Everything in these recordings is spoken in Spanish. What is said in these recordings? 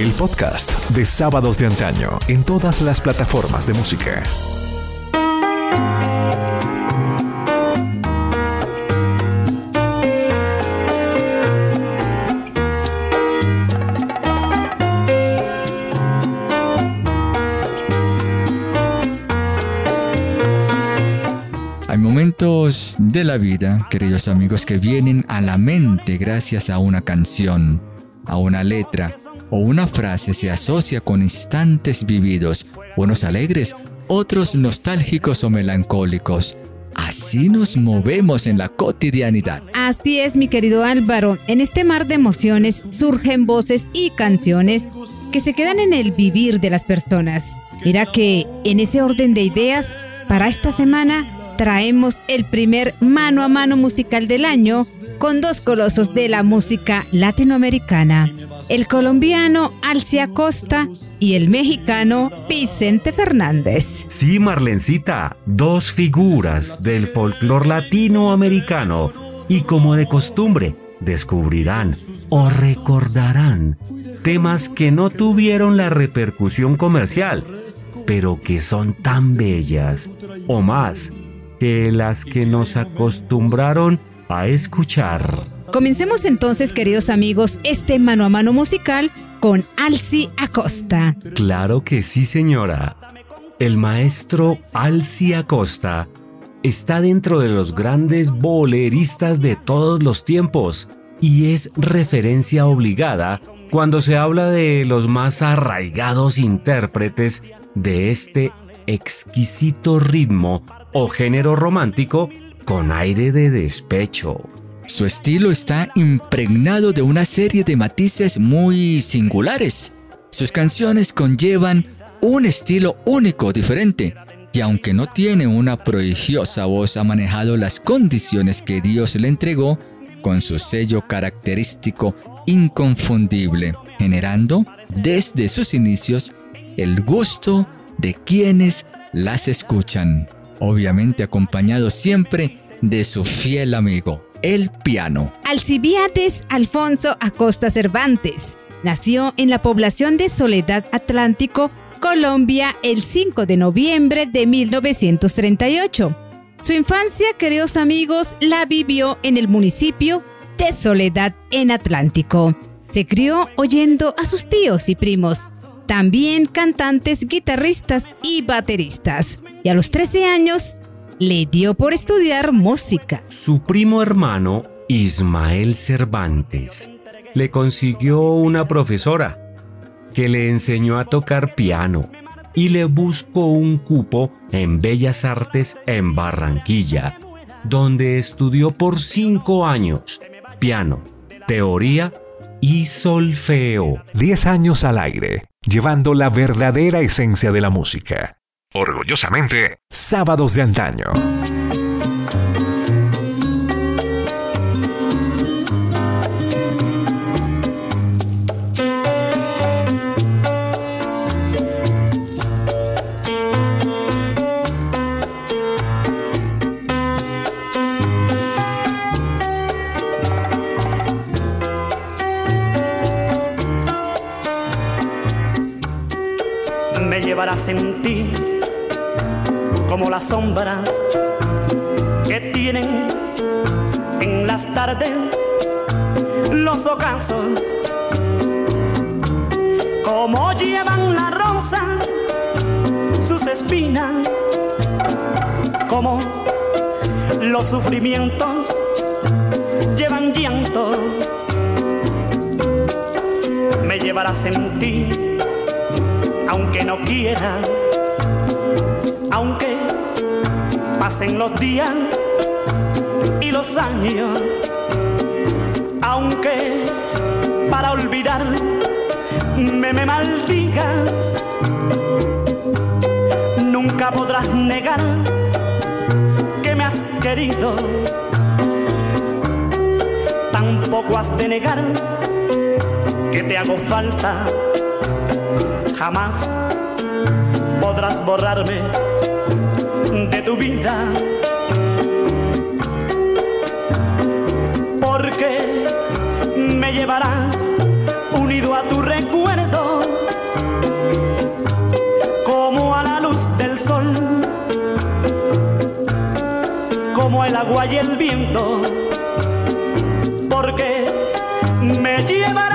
El podcast de Sábados de Antaño en todas las plataformas de música. Hay momentos de la vida, queridos amigos, que vienen a la mente gracias a una canción, a una letra o una frase se asocia con instantes vividos, unos alegres, otros nostálgicos o melancólicos. Así nos movemos en la cotidianidad. Así es, mi querido Álvaro. En este mar de emociones surgen voces y canciones que se quedan en el vivir de las personas. Mira que en ese orden de ideas, para esta semana traemos el primer mano a mano musical del año con dos colosos de la música latinoamericana, el colombiano Alcia Costa y el mexicano Vicente Fernández. Sí, Marlencita, dos figuras del folclor latinoamericano y como de costumbre, descubrirán o recordarán temas que no tuvieron la repercusión comercial, pero que son tan bellas o más que las que nos acostumbraron a escuchar. Comencemos entonces, queridos amigos, este mano a mano musical con Alci Acosta. Claro que sí, señora. El maestro Alci Acosta está dentro de los grandes boleristas de todos los tiempos y es referencia obligada cuando se habla de los más arraigados intérpretes de este exquisito ritmo o género romántico con aire de despecho. Su estilo está impregnado de una serie de matices muy singulares. Sus canciones conllevan un estilo único, diferente, y aunque no tiene una prodigiosa voz, ha manejado las condiciones que Dios le entregó con su sello característico inconfundible, generando desde sus inicios el gusto de quienes las escuchan obviamente acompañado siempre de su fiel amigo, el piano. Alcibiades Alfonso Acosta Cervantes nació en la población de Soledad Atlántico, Colombia, el 5 de noviembre de 1938. Su infancia, queridos amigos, la vivió en el municipio de Soledad en Atlántico. Se crió oyendo a sus tíos y primos, también cantantes, guitarristas y bateristas. Y a los 13 años le dio por estudiar música. Su primo hermano, Ismael Cervantes, le consiguió una profesora que le enseñó a tocar piano y le buscó un cupo en Bellas Artes en Barranquilla, donde estudió por cinco años piano, teoría y solfeo. Diez años al aire llevando la verdadera esencia de la música. Orgullosamente, Sábados de Antaño. Como las sombras que tienen en las tardes los ocasos, como llevan las rosas sus espinas, como los sufrimientos llevan llanto, me llevarás en ti aunque no quiera, pasen los días y los años, aunque para olvidar me, me maldigas, nunca podrás negar que me has querido, tampoco has de negar que te hago falta. Jamás podrás borrarme de tu vida. Porque me llevarás unido a tu recuerdo, como a la luz del sol, como el agua y el viento. Porque me llevarás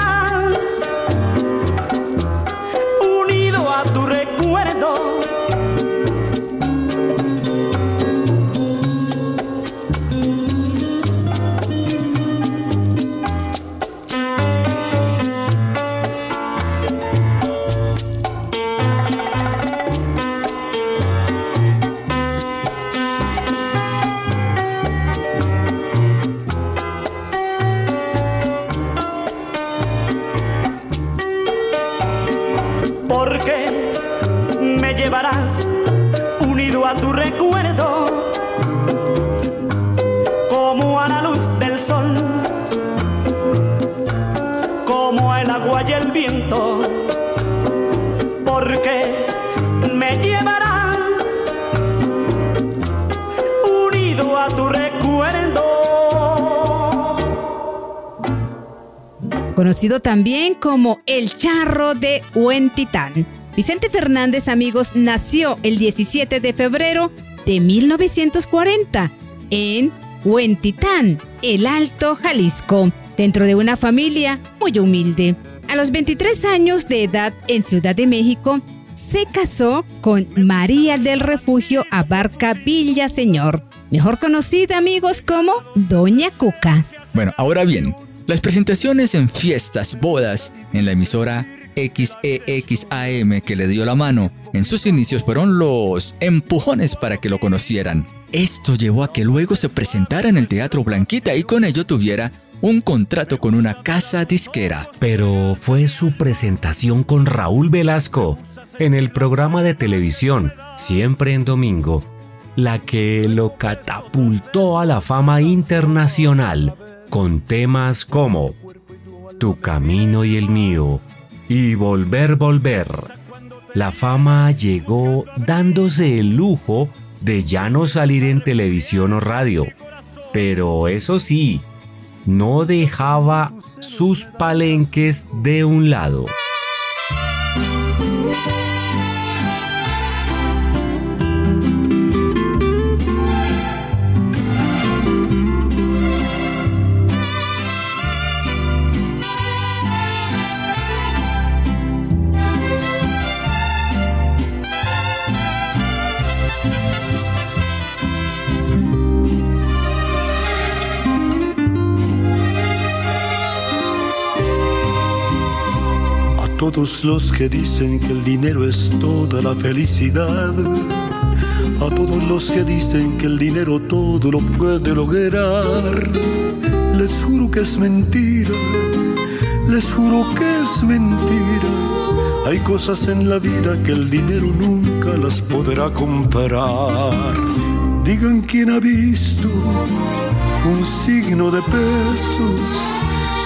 también como el charro de Huentitán. Vicente Fernández, amigos, nació el 17 de febrero de 1940 en Huentitán, el Alto Jalisco, dentro de una familia muy humilde. A los 23 años de edad en Ciudad de México, se casó con María del Refugio Abarca Villaseñor, mejor conocida, amigos, como Doña Cuca. Bueno, ahora bien, las presentaciones en fiestas, bodas, en la emisora XEXAM que le dio la mano en sus inicios fueron los empujones para que lo conocieran. Esto llevó a que luego se presentara en el Teatro Blanquita y con ello tuviera un contrato con una casa disquera. Pero fue su presentación con Raúl Velasco en el programa de televisión Siempre en Domingo la que lo catapultó a la fama internacional con temas como Tu camino y el mío y Volver, Volver. La fama llegó dándose el lujo de ya no salir en televisión o radio, pero eso sí, no dejaba sus palenques de un lado. Todos los que dicen que el dinero es toda la felicidad. A todos los que dicen que el dinero todo lo puede lograr. Les juro que es mentira. Les juro que es mentira. Hay cosas en la vida que el dinero nunca las podrá comprar. Digan quién ha visto un signo de pesos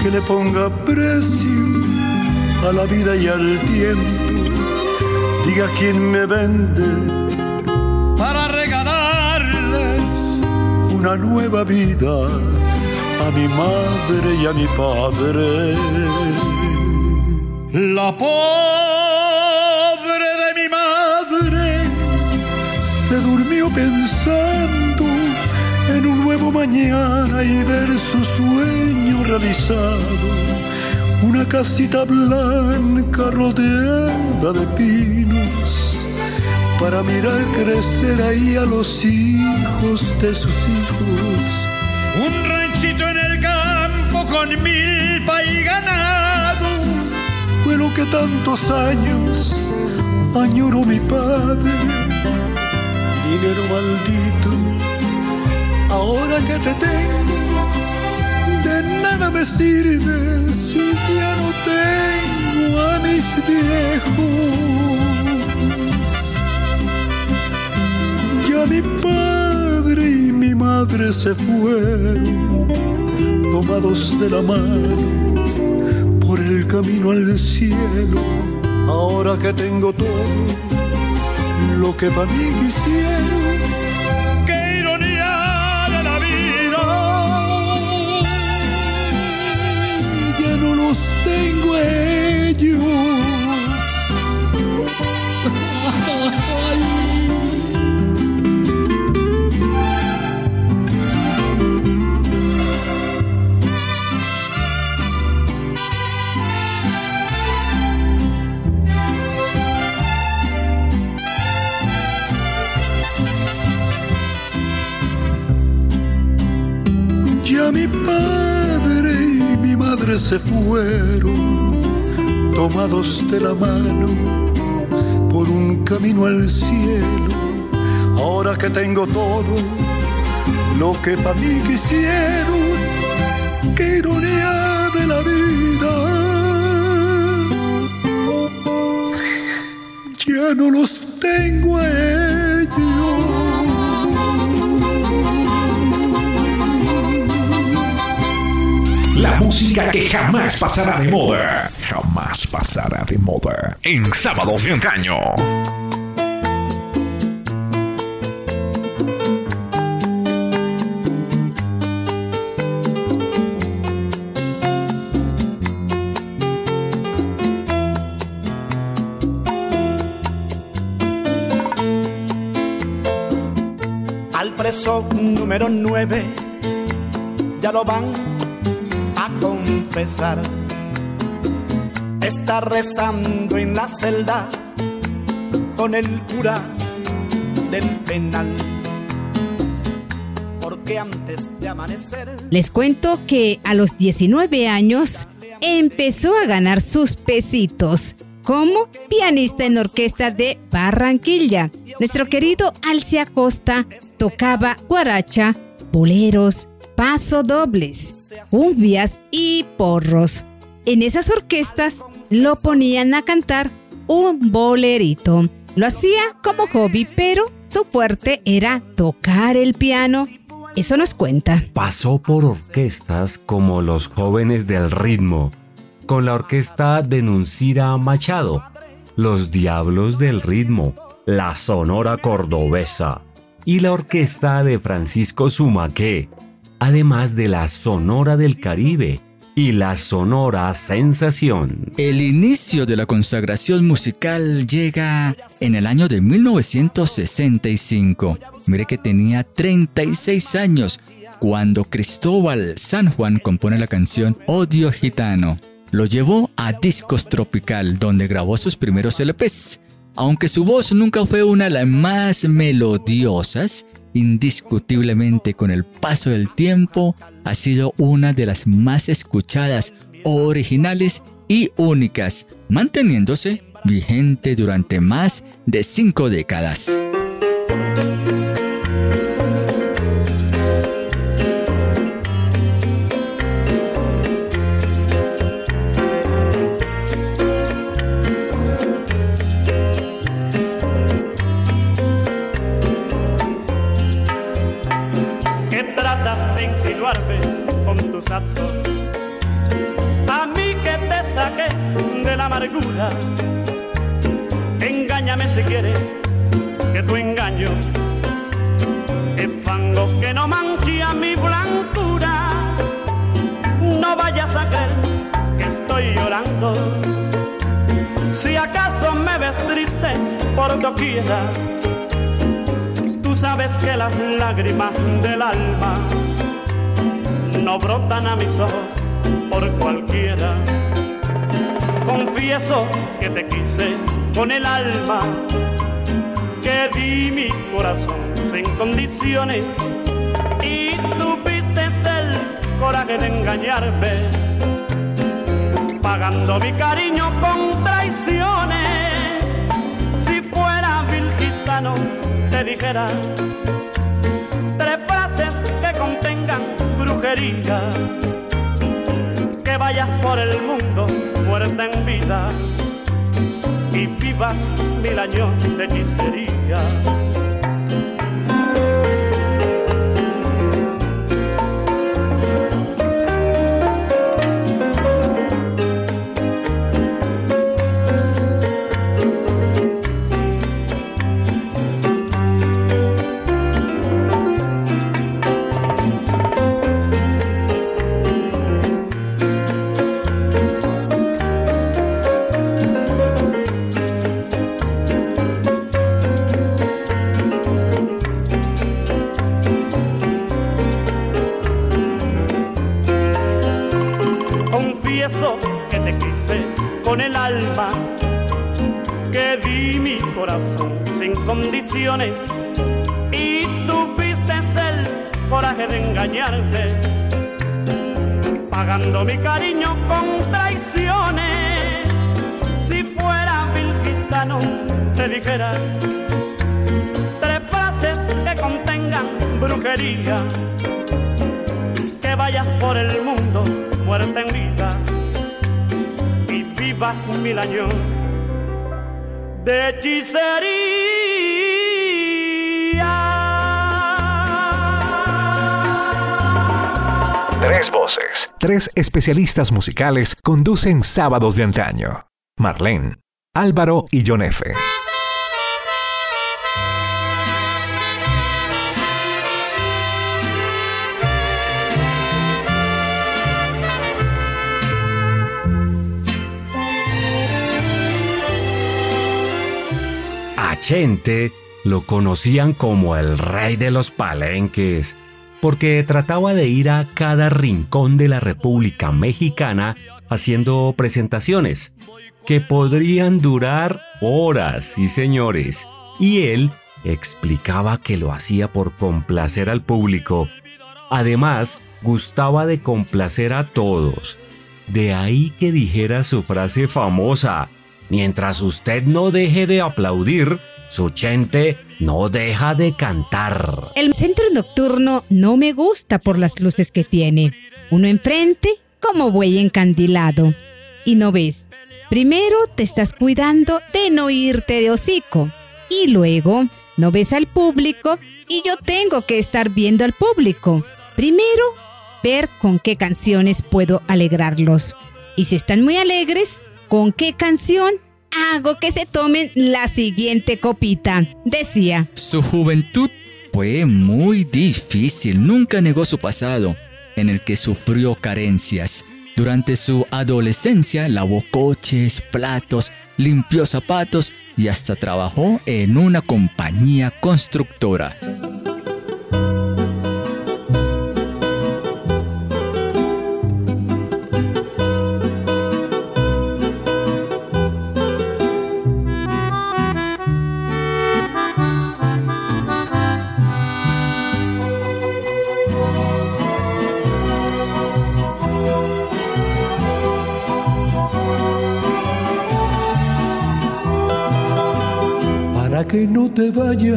que le ponga precio a la vida y al tiempo. Diga quién me vende para regalarles una nueva vida a mi madre y a mi padre. La pobre de mi madre se durmió pensando en un nuevo mañana y ver su sueño realizado una casita blanca rodeada de pinos para mirar crecer ahí a los hijos de sus hijos. Un ranchito en el campo con milpa y ganado fue lo que tantos años añoró mi padre. Dinero maldito, ahora que te tengo de nada me sirve si ya no tengo a mis viejos. Ya mi padre y mi madre se fueron, tomados de la mano por el camino al cielo. Ahora que tengo todo lo que para mí quisieron. Ya mi padre y mi madre se fueron tomados de la mano por un camino al cielo. Ahora que tengo todo lo que para mí quisieron, qué ironía de la vida. Ya no los tengo ellos. La música que jamás pasará de moda. Jamás pasará de moda. En sábados de antaño. Al preso número 9 ya lo van confesar. Está rezando en la celda con el cura del penal. Porque antes de amanecer. Les cuento que a los 19 años empezó a ganar sus pesitos como pianista en orquesta de Barranquilla. Nuestro querido Alcia Costa tocaba guaracha, boleros, paso dobles, cumbias y porros. En esas orquestas lo ponían a cantar un bolerito. Lo hacía como hobby, pero su fuerte era tocar el piano. Eso nos cuenta. Pasó por orquestas como los jóvenes del ritmo, con la orquesta de Nuncira Machado, los Diablos del Ritmo, la Sonora Cordobesa y la orquesta de Francisco Sumaqué, además de la Sonora del Caribe y la Sonora Sensación. El inicio de la consagración musical llega en el año de 1965. Mire que tenía 36 años cuando Cristóbal San Juan compone la canción Odio Gitano. Lo llevó a Discos Tropical, donde grabó sus primeros LPs. Aunque su voz nunca fue una de las más melodiosas, indiscutiblemente con el paso del tiempo ha sido una de las más escuchadas, originales y únicas, manteniéndose vigente durante más de cinco décadas. Amargura. Engáñame si quieres, que tu engaño es fango que no mancha mi blancura. No vayas a creer que estoy llorando. Si acaso me ves triste por doquiera, tú sabes que las lágrimas del alma no brotan a mis ojos por cualquiera. Confieso que te quise con el alma, que di mi corazón sin condiciones y tuviste el coraje de engañarme, pagando mi cariño con traiciones. Si fuera vil gitano, te dijera que vayas por el mundo muerta en vida y vivas mil años de miseria. Mil años de hechicería. Tres voces. Tres especialistas musicales conducen sábados de antaño. Marlene, Álvaro y John F. A Chente lo conocían como el rey de los palenques, porque trataba de ir a cada rincón de la República Mexicana haciendo presentaciones que podrían durar horas, sí señores, y él explicaba que lo hacía por complacer al público. Además, gustaba de complacer a todos. De ahí que dijera su frase famosa, mientras usted no deje de aplaudir, su gente no deja de cantar. El centro nocturno no me gusta por las luces que tiene. Uno enfrente como buey encandilado. Y no ves. Primero te estás cuidando de no irte de hocico. Y luego no ves al público y yo tengo que estar viendo al público. Primero, ver con qué canciones puedo alegrarlos. Y si están muy alegres, ¿con qué canción hago que se tomen la siguiente copita? Decía. Su juventud fue muy difícil, nunca negó su pasado, en el que sufrió carencias. Durante su adolescencia lavó coches, platos, limpió zapatos y hasta trabajó en una compañía constructora.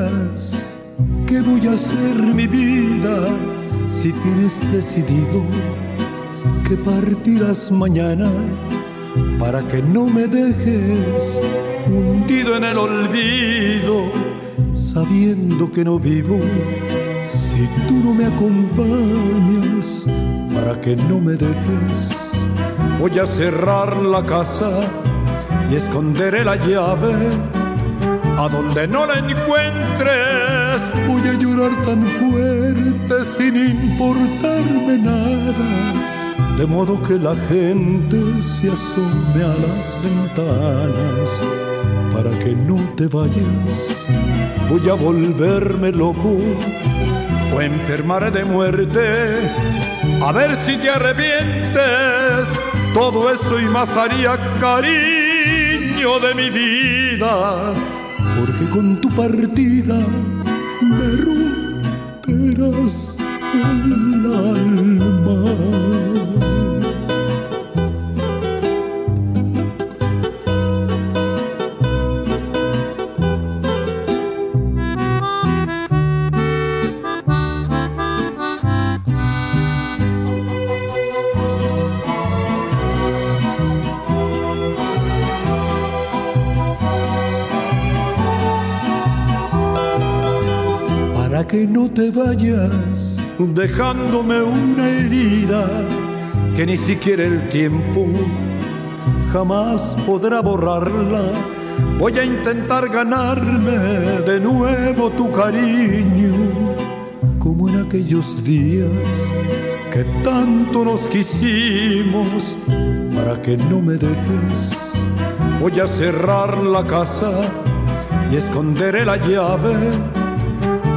Vayas, ¿qué voy a hacer mi vida si tienes decidido que partirás mañana? Para que no me dejes hundido en el olvido, sabiendo que no vivo si tú no me acompañas. Para que no me dejes, voy a cerrar la casa y esconderé la llave a donde no la encuentres, voy a llorar tan fuerte sin importarme nada. De modo que la gente se asome a las ventanas. Para que no te vayas, voy a volverme loco o enfermaré de muerte. A ver si te arrepientes. Todo eso y más haría cariño de mi vida porque con tu partida me romperás el alma. Que no te vayas dejándome una herida que ni siquiera el tiempo jamás podrá borrarla. Voy a intentar ganarme de nuevo tu cariño, como en aquellos días que tanto nos quisimos, para que no me dejes. Voy a cerrar la casa y esconderé la llave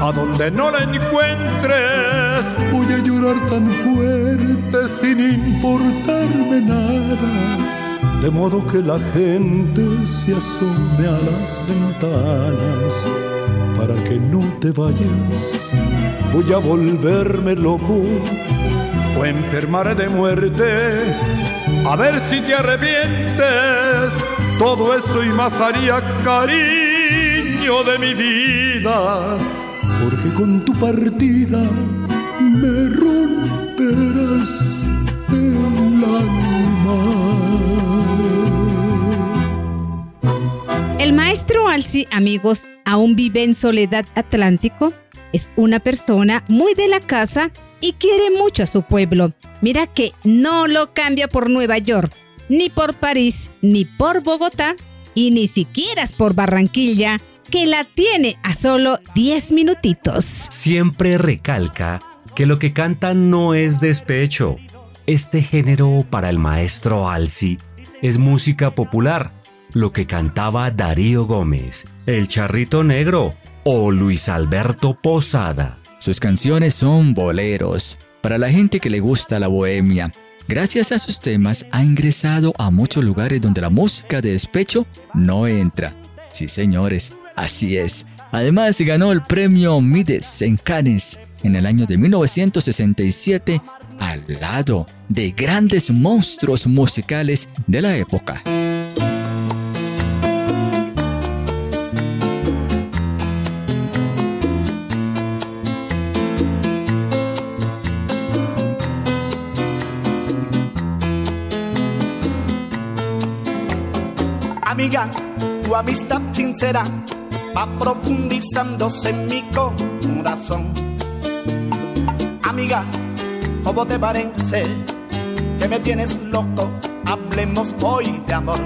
a donde no la encuentres. Voy a llorar tan fuerte sin importarme nada, de modo que la gente se asome a las ventanas. Para que no te vayas, voy a volverme loco o enfermar de muerte. A ver si te arrepientes, todo eso y más haría cariño de mi vida, porque con tu partida me romperás el alma. El maestro Alci, amigos, aún vive en Soledad Atlántico. Es una persona muy de la casa y quiere mucho a su pueblo. Mira que no lo cambia por Nueva York, ni por París, ni por Bogotá, y ni siquiera por Barranquilla, que la tiene a solo 10 minutitos. Siempre recalca que lo que canta no es despecho. Este género para el maestro Alci es música popular lo que cantaba Darío Gómez, El Charrito Negro o Luis Alberto Posada. Sus canciones son boleros, para la gente que le gusta la bohemia. Gracias a sus temas ha ingresado a muchos lugares donde la música de despecho no entra. Sí, señores, así es. Además, ganó el premio Mides en Cannes en el año de 1967 al lado de grandes monstruos musicales de la época. Amiga, tu amistad sincera va profundizándose en mi corazón. Amiga, ¿cómo te parece que me tienes loco? Hablemos hoy de amor.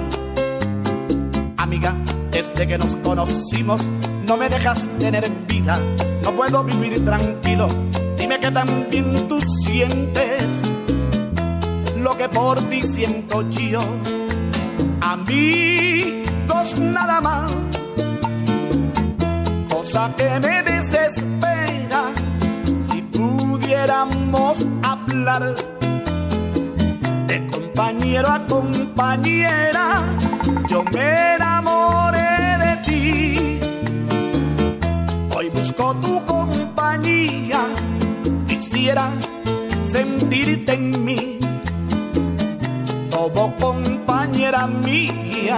Amiga, desde que nos conocimos no me dejas tener vida, no puedo vivir tranquilo. Dime que también tú sientes lo que por ti siento yo amigos nada más. Que me desespera si pudiéramos hablar de compañero a compañera. Yo me enamoré de ti. Hoy busco tu compañía. Quisiera sentirte en mí como compañera mía.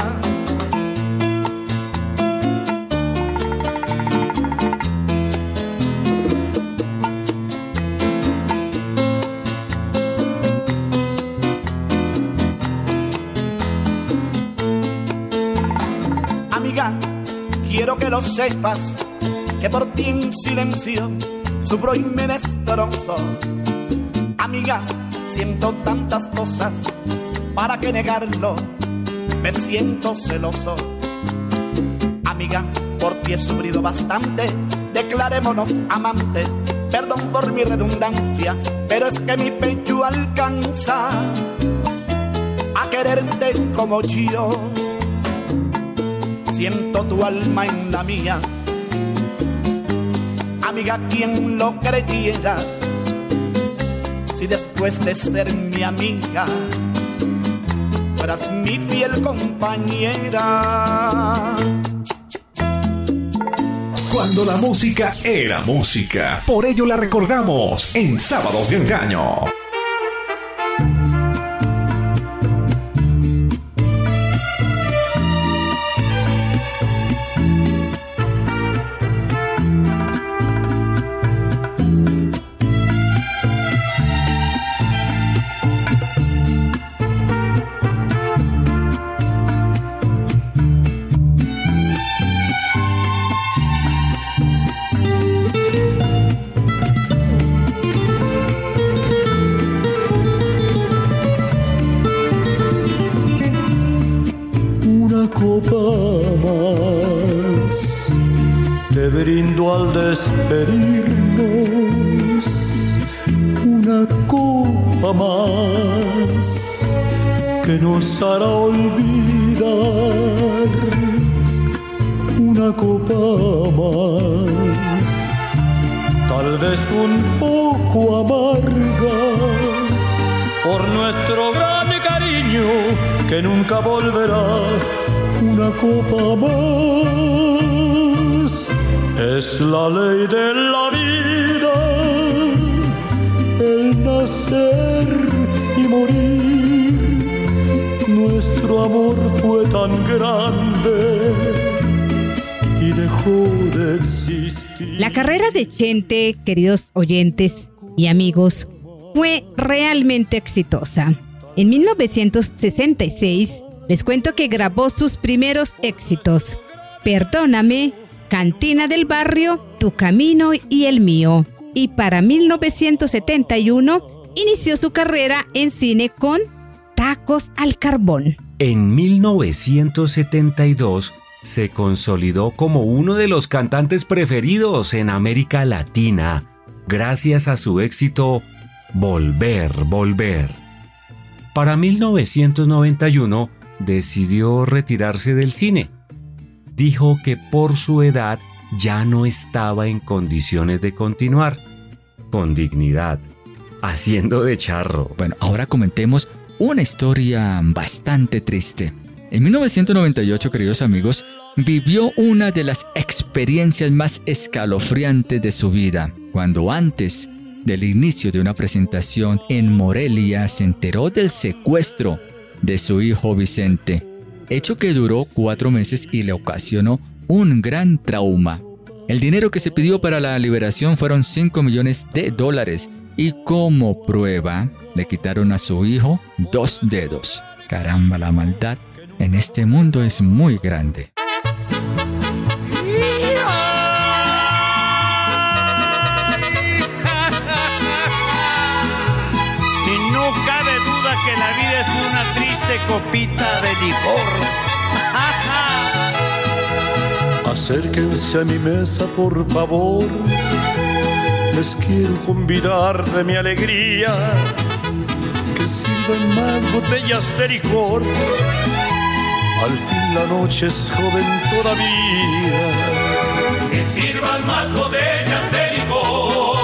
Lo sepas, que por ti en silencio sufro y me destrozo. Amiga, siento tantas cosas ¿para qué negarlo? Me siento celoso. Amiga, por ti he sufrido bastante, declarémonos amantes. Perdón por mi redundancia, pero es que mi pecho alcanza a quererte como yo. Siento tu alma en la mía. Amiga, quien lo creyera? Si después de ser mi amiga, fueras mi fiel compañera. Cuando la música era música, por ello la recordamos en Sábados de Engaño. Queridos oyentes y amigos, fue realmente exitosa. En 1966 les cuento que grabó sus primeros éxitos. Perdóname, Cantina del Barrio, Tu Camino y el Mío. Y para 1971 inició su carrera en cine con Tacos al Carbón. En 1972 se consolidó como uno de los cantantes preferidos en América Latina, gracias a su éxito Volver, Volver. Para 1991 decidió retirarse del cine. Dijo que por su edad ya no estaba en condiciones de continuar, con dignidad, haciendo de charro. Bueno, ahora comentemos una historia bastante triste. En 1998, queridos amigos, vivió una de las experiencias más escalofriantes de su vida, cuando antes del inicio de una presentación en Morelia se enteró del secuestro de su hijo Vicente, hecho que duró cuatro meses y le ocasionó un gran trauma. El dinero que se pidió para la liberación fueron 5 millones de dólares y como prueba le quitaron a su hijo dos dedos. Caramba, la maldad en este mundo es muy grande. Y no cabe duda que la vida es una triste copita de licor. Acérquense a mi mesa, por favor. Les quiero convidar de mi alegría que sirvan más botellas de licor. Al fin la noche es joven todavía. Que sirvan más botellas de licor,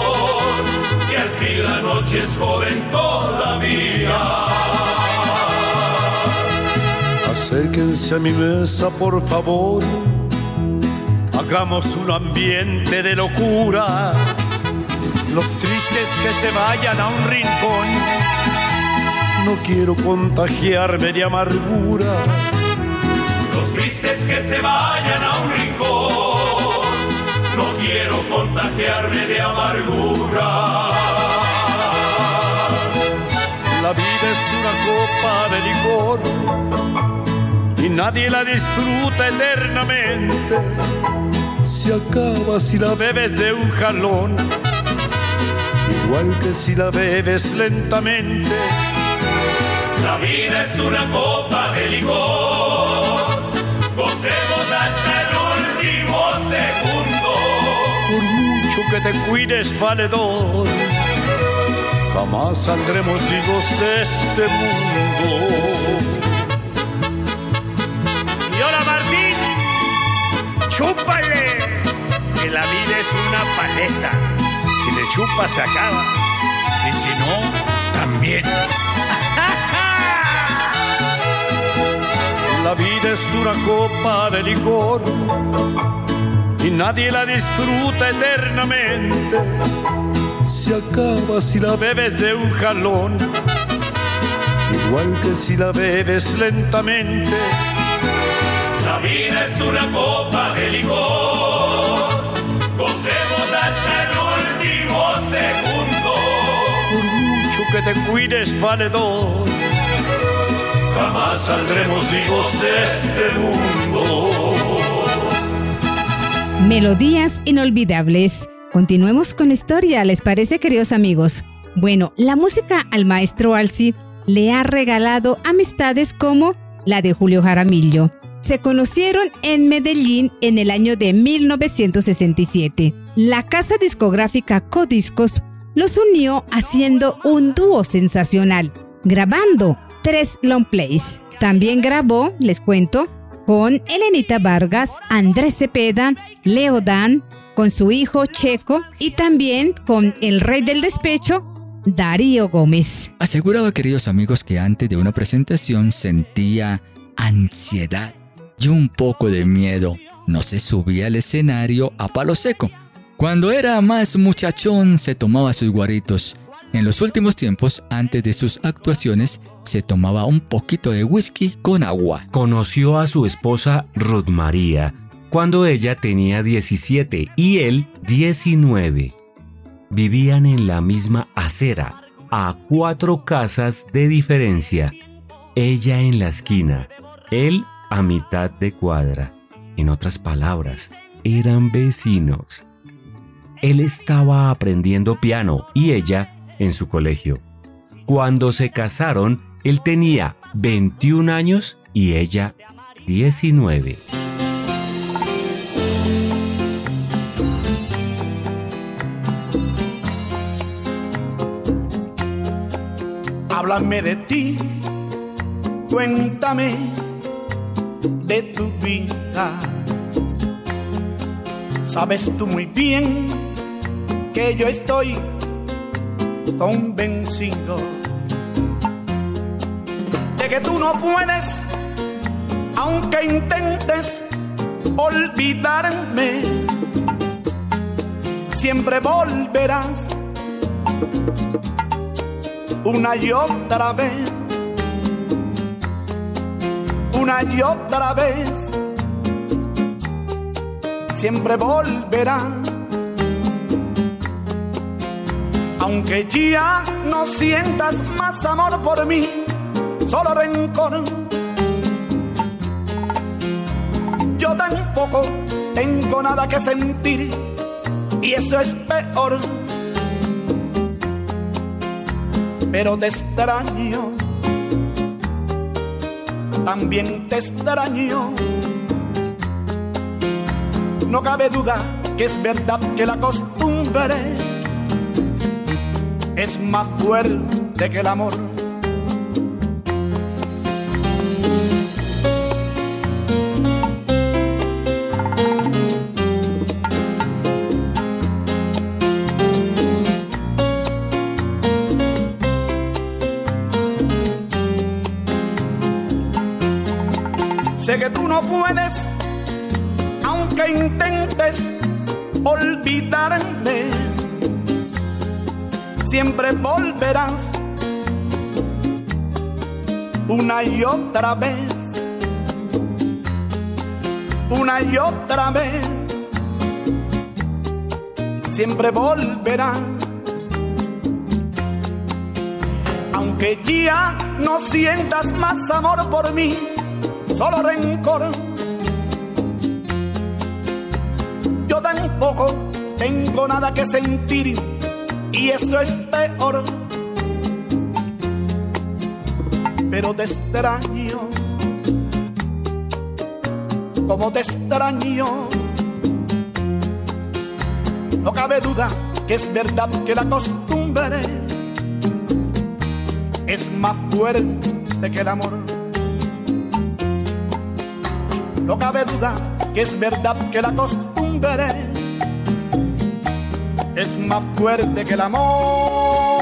que al fin la noche es joven todavía. Acérquense a mi mesa, por favor. Hagamos un ambiente de locura. Los tristes que se vayan a un rincón. No quiero contagiarme de amargura. Los tristes que se vayan a un rincón. No quiero contagiarme de amargura. La vida es una copa de licor y nadie la disfruta eternamente. Se acaba si la bebes de un jalón, igual que si la bebes lentamente. La vida es una copa de licor. Gocemos hasta el último segundo. Por mucho que te cuides, valedor, jamás saldremos vivos de este mundo. Y ahora Martín, chúpale, que la vida es una paleta. Si le chupas se acaba, y si no, también. La vida es una copa de licor y nadie la disfruta eternamente. Se acaba si la bebes de un jalón, igual que si la bebes lentamente. La vida es una copa de licor. Gocemos hasta el último segundo. Por mucho que te cuides, valedor, Jamás saldremos vivos de este mundo. Melodías inolvidables. Continuemos con la historia, ¿les parece, queridos amigos? Bueno, la música al maestro Alci le ha regalado amistades como la de Julio Jaramillo. Se conocieron en Medellín en el año de 1967. La casa discográfica Codiscos los unió haciendo un dúo sensacional, grabando tres long plays. También grabó, les cuento, con Elenita Vargas, Andrés Cepeda, Leo Dan, con su hijo Checo y también con el rey del despecho, Darío Gómez. Aseguraba, queridos amigos, que antes de una presentación sentía ansiedad y un poco de miedo. No se subía al escenario a palo seco. Cuando era más muchachón se tomaba sus guaritos En los últimos tiempos, antes de sus actuaciones, se tomaba un poquito de whisky con agua. Conoció a su esposa Ruth María cuando ella tenía 17 y él 19. Vivían en la misma acera, a cuatro casas de diferencia. Ella en la esquina, él a mitad de cuadra. En otras palabras, eran vecinos. Él estaba aprendiendo piano y ella en su colegio. Cuando se casaron, él tenía 21 años y ella 19. Háblame de ti, cuéntame de tu vida. Sabes tú muy bien que yo estoy convencido de que tú no puedes, aunque intentes olvidarme, siempre volverás una y otra vez, una y otra vez, siempre volverás Aunque ya no sientas más amor por mí, solo rencor. Yo tampoco tengo nada que sentir y eso es peor. Pero te extraño, también te extraño. No cabe duda que es verdad que la costumbre es más fuerte que el amor. Sé que tú no puedes, aunque intentes olvidarme siempre volverás una y otra vez, una y otra vez, siempre volverás. Aunque ya no sientas más amor por mí, solo rencor. Yo tampoco tengo nada que sentir y eso es peor. Pero te extraño, como te extraño. No cabe duda que es verdad que la costumbre es más fuerte que el amor. No cabe duda que es verdad que la costumbre es más fuerte que el amor.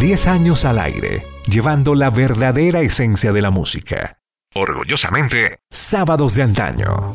Diez años al aire, llevando la verdadera esencia de la música. Orgullosamente, sábados de antaño.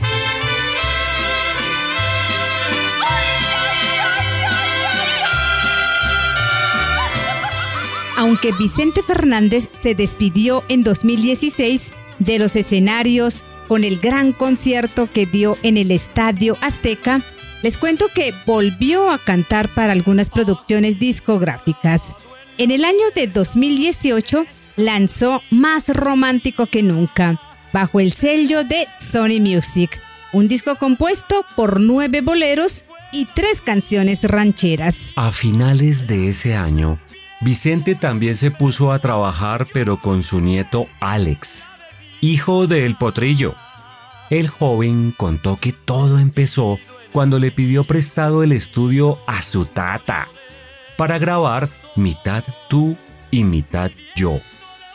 Aunque Vicente Fernández se despidió en 2016 de los escenarios con el gran concierto que dio en el Estadio Azteca, les cuento que volvió a cantar para algunas producciones discográficas. En el año de 2018 lanzó Más Romántico que Nunca, bajo el sello de Sony Music, un disco compuesto por nueve boleros y tres canciones rancheras. A finales de ese año, Vicente también se puso a trabajar pero con su nieto Alex, hijo de El Potrillo. El joven contó que todo empezó cuando le pidió prestado el estudio a su tata para grabar mitad tú y mitad yo,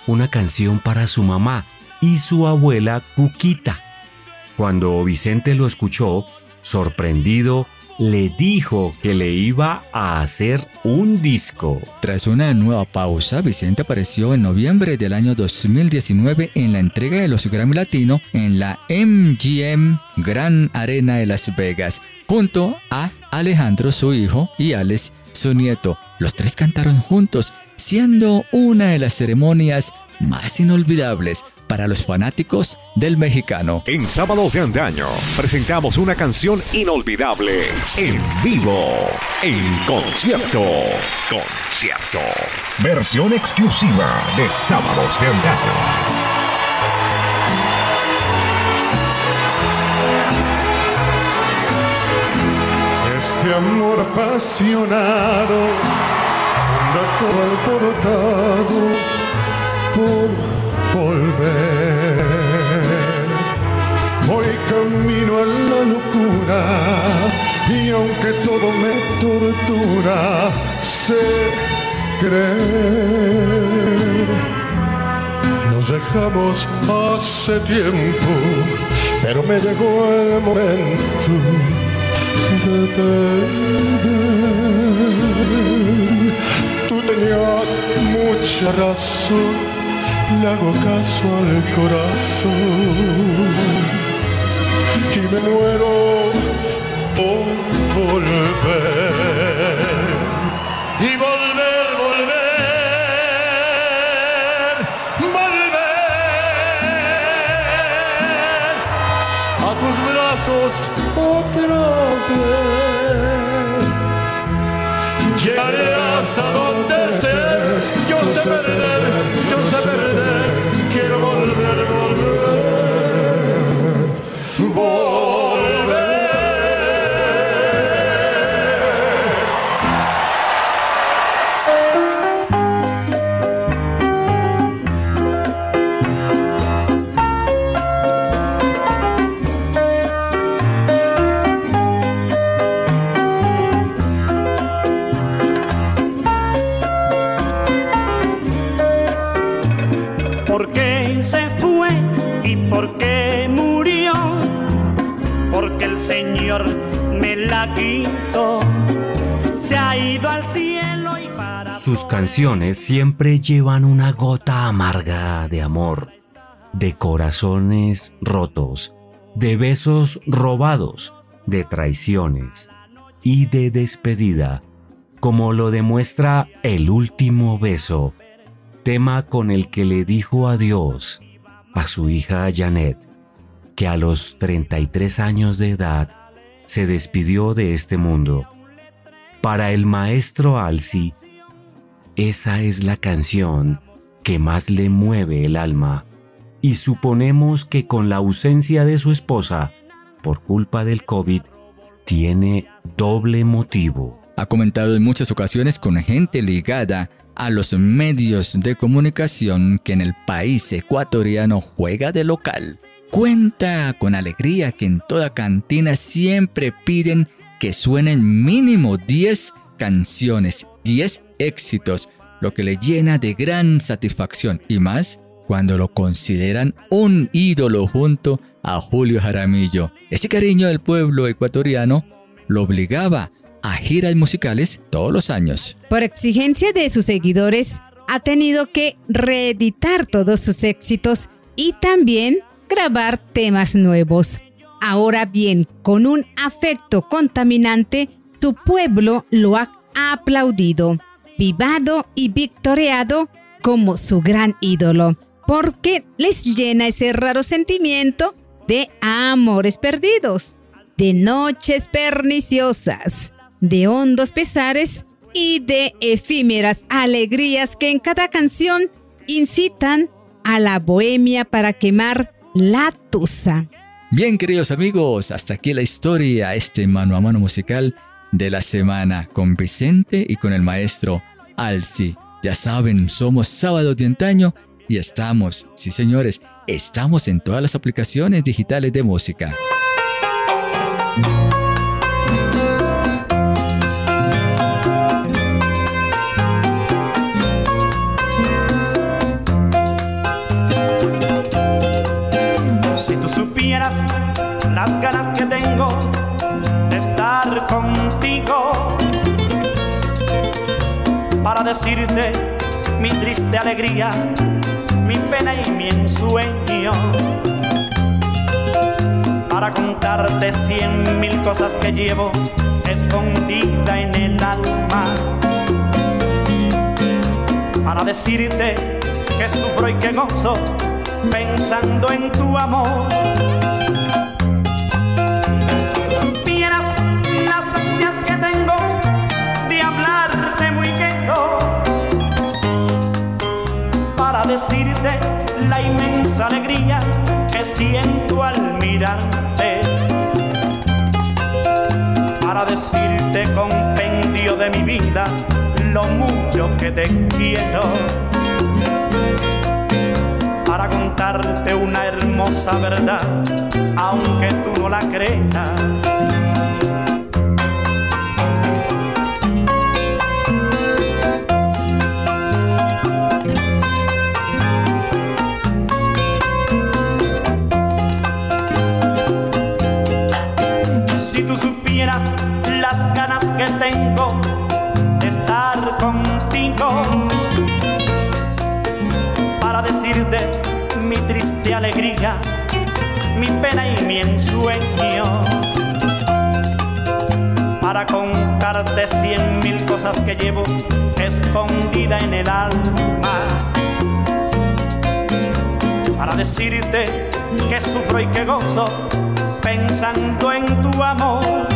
una canción para su mamá y su abuela Cuquita. Cuando Vicente lo escuchó, sorprendido, le dijo que le iba a hacer un disco. Tras una nueva pausa, Vicente apareció en noviembre del año 2019 en la entrega de los Grammy Latino en la MGM Gran Arena de Las Vegas, junto a Alejandro, su hijo, y Alex, su nieto. Los tres cantaron juntos, siendo una de las ceremonias más inolvidables para los fanáticos del mexicano. En Sábados de Antaño presentamos una canción inolvidable en vivo, en concierto. Concierto. Versión exclusiva de Sábados de Antaño. Este amor apasionado, un rato alborotado por volver. Voy camino a la locura y aunque todo me tortura, sé creer. Nos dejamos hace tiempo, pero me llegó el momento de perder. Tú tenías mucha razón le hago caso al corazón. Y me muero por volver. Y volver, volver, volver. A tus brazos otra vez. Llegaré hasta donde estés, yo sé perder, yo sé perder, quiero volver, volver, volver. La quitó. Se ha ido al cielo y para Sus canciones siempre llevan una gota amarga de amor, de corazones rotos, de besos robados, de traiciones y de despedida, como lo demuestra El último beso, tema con el que le dijo adiós a su hija Janet, que a los 33 años de edad se despidió de este mundo. Para el maestro Alci, esa es la canción que más le mueve el alma, y suponemos que con la ausencia de su esposa, por culpa del COVID, tiene doble motivo. Ha comentado en muchas ocasiones con gente ligada a los medios de comunicación que en el país ecuatoriano juega de local. Cuenta con alegría que en toda cantina siempre piden que suenen mínimo 10 canciones, 10 éxitos, lo que le llena de gran satisfacción y más cuando lo consideran un ídolo junto a Julio Jaramillo. Ese cariño del pueblo ecuatoriano lo obligaba a giras musicales todos los años. Por exigencia de sus seguidores, ha tenido que reeditar todos sus éxitos y también grabar temas nuevos. Ahora bien, con un afecto contaminante, su pueblo lo ha aplaudido, vivado y victoriado como su gran ídolo, porque les llena ese raro sentimiento de amores perdidos, de noches perniciosas, de hondos pesares y de efímeras alegrías que en cada canción incitan a la bohemia para quemar la tusa. Bien, queridos amigos, hasta aquí la historia, este mano a mano musical de la semana con Vicente y con el maestro Alci. Ya saben, somos sábados de antaño y estamos, sí señores, estamos en todas las aplicaciones digitales de música. Si tú supieras las ganas que tengo estar contigo para decirte mi triste alegría, mi pena y mi ensueño. Para contarte cien mil cosas que llevo escondida en el alma. Para decirte que sufro y que gozo pensando en tu amor decirte la inmensa alegría que siento al mirarte. Para decirte compendio de mi vida lo mucho que te quiero. Contarte una hermosa verdad, aunque tú no la creas alegría, mi pena y mi ensueño. Para contarte cien mil cosas que llevo escondida en el alma. Para decirte que sufro y que gozo pensando en tu amor.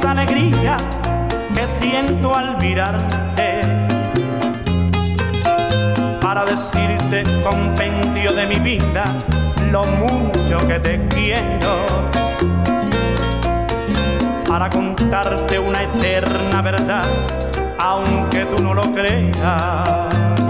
Inmensa alegría que siento al mirarte. Para decirte, compendio de mi vida, lo mucho que te quiero. Para contarte una eterna verdad, aunque tú no lo creas.